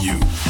For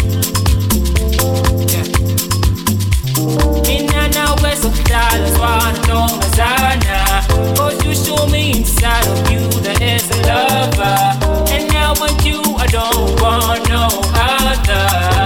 so God is I know you show me inside of you that is a lover. And now you, I don't want no other.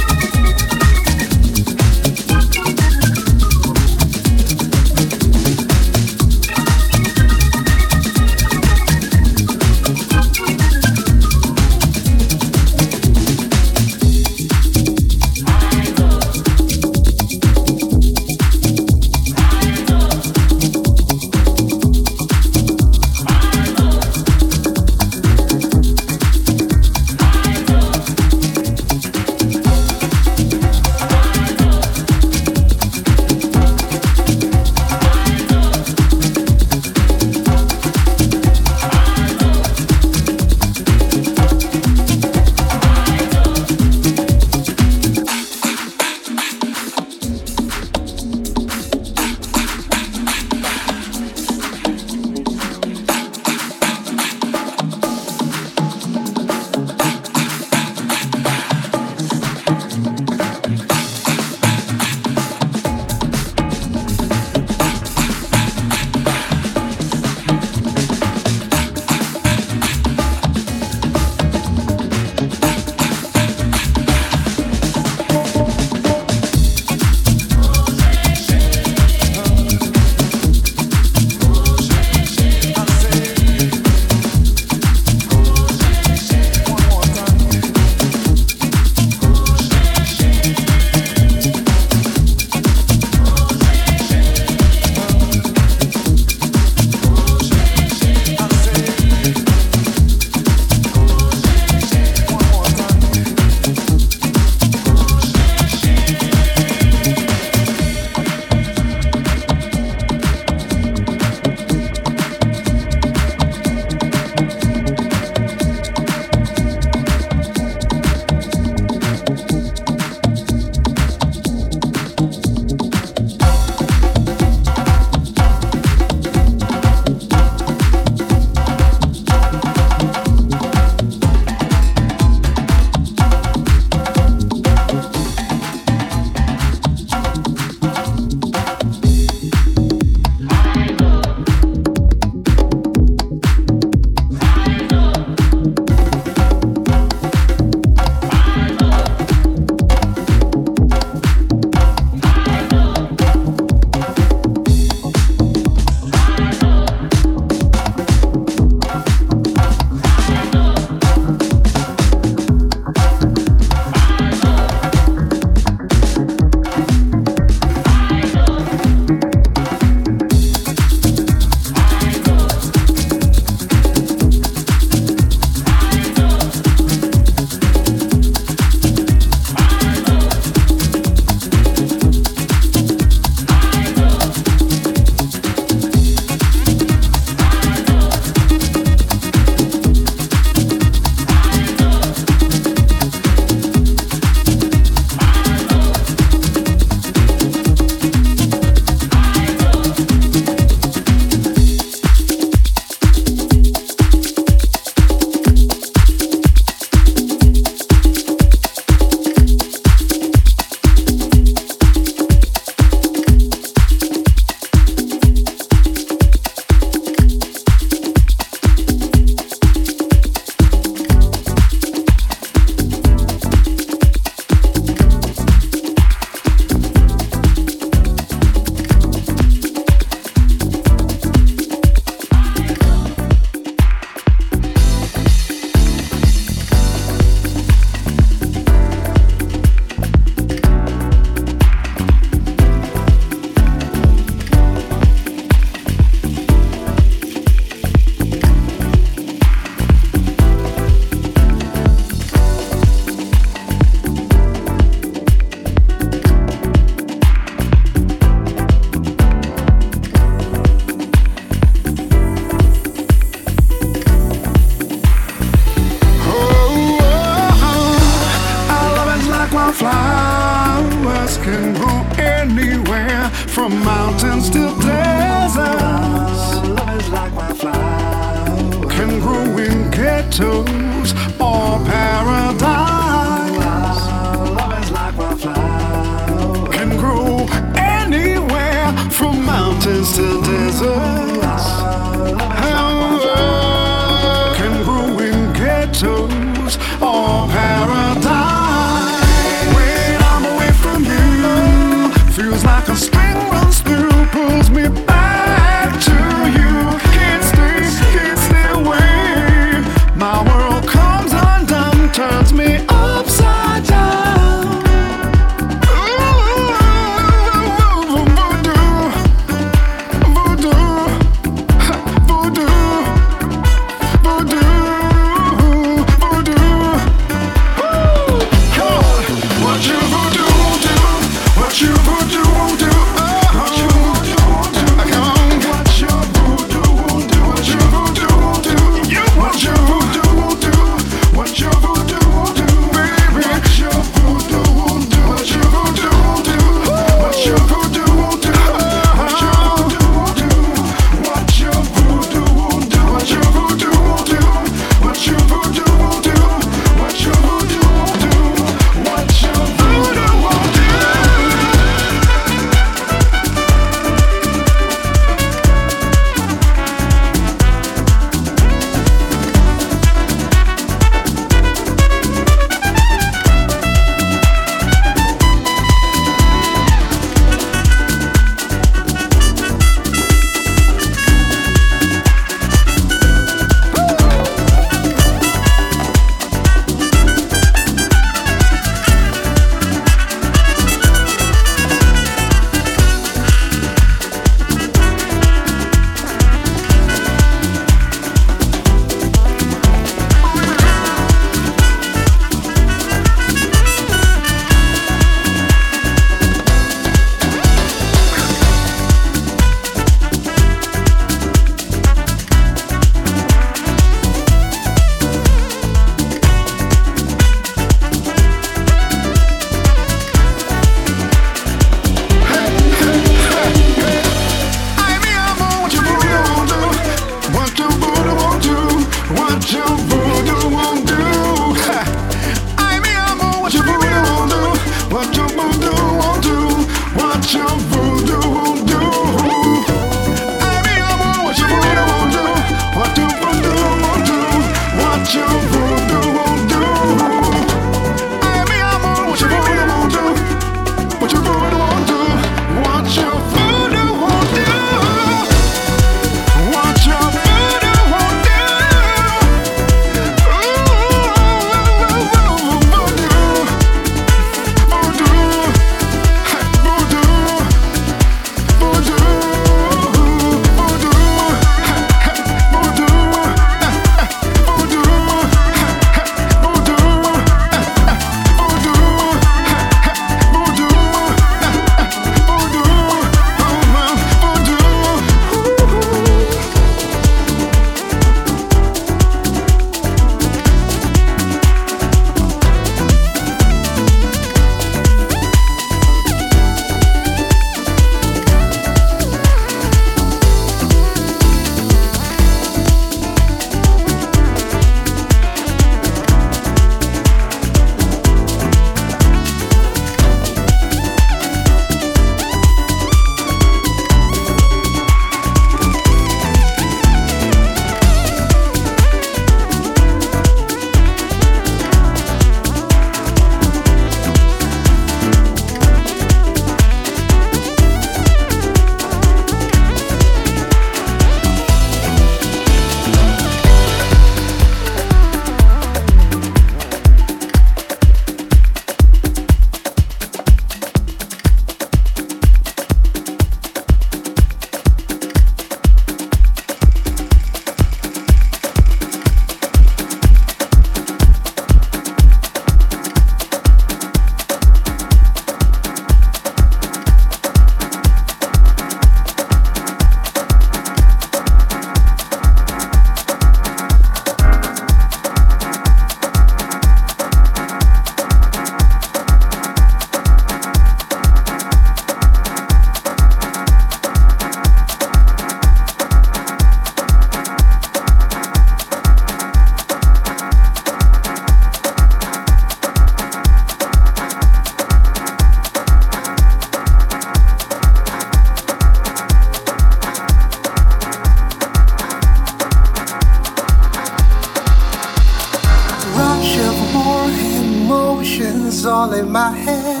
emotions all in my head.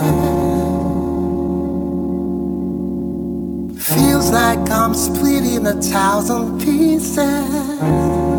Feels like I'm splitting a thousand pieces.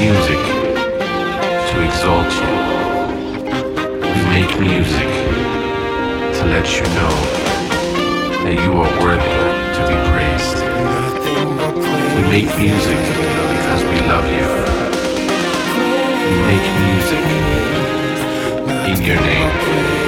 Music to exalt you. We make music to let you know that you are worthy to be praised. We make music because we love you. We make music in your name.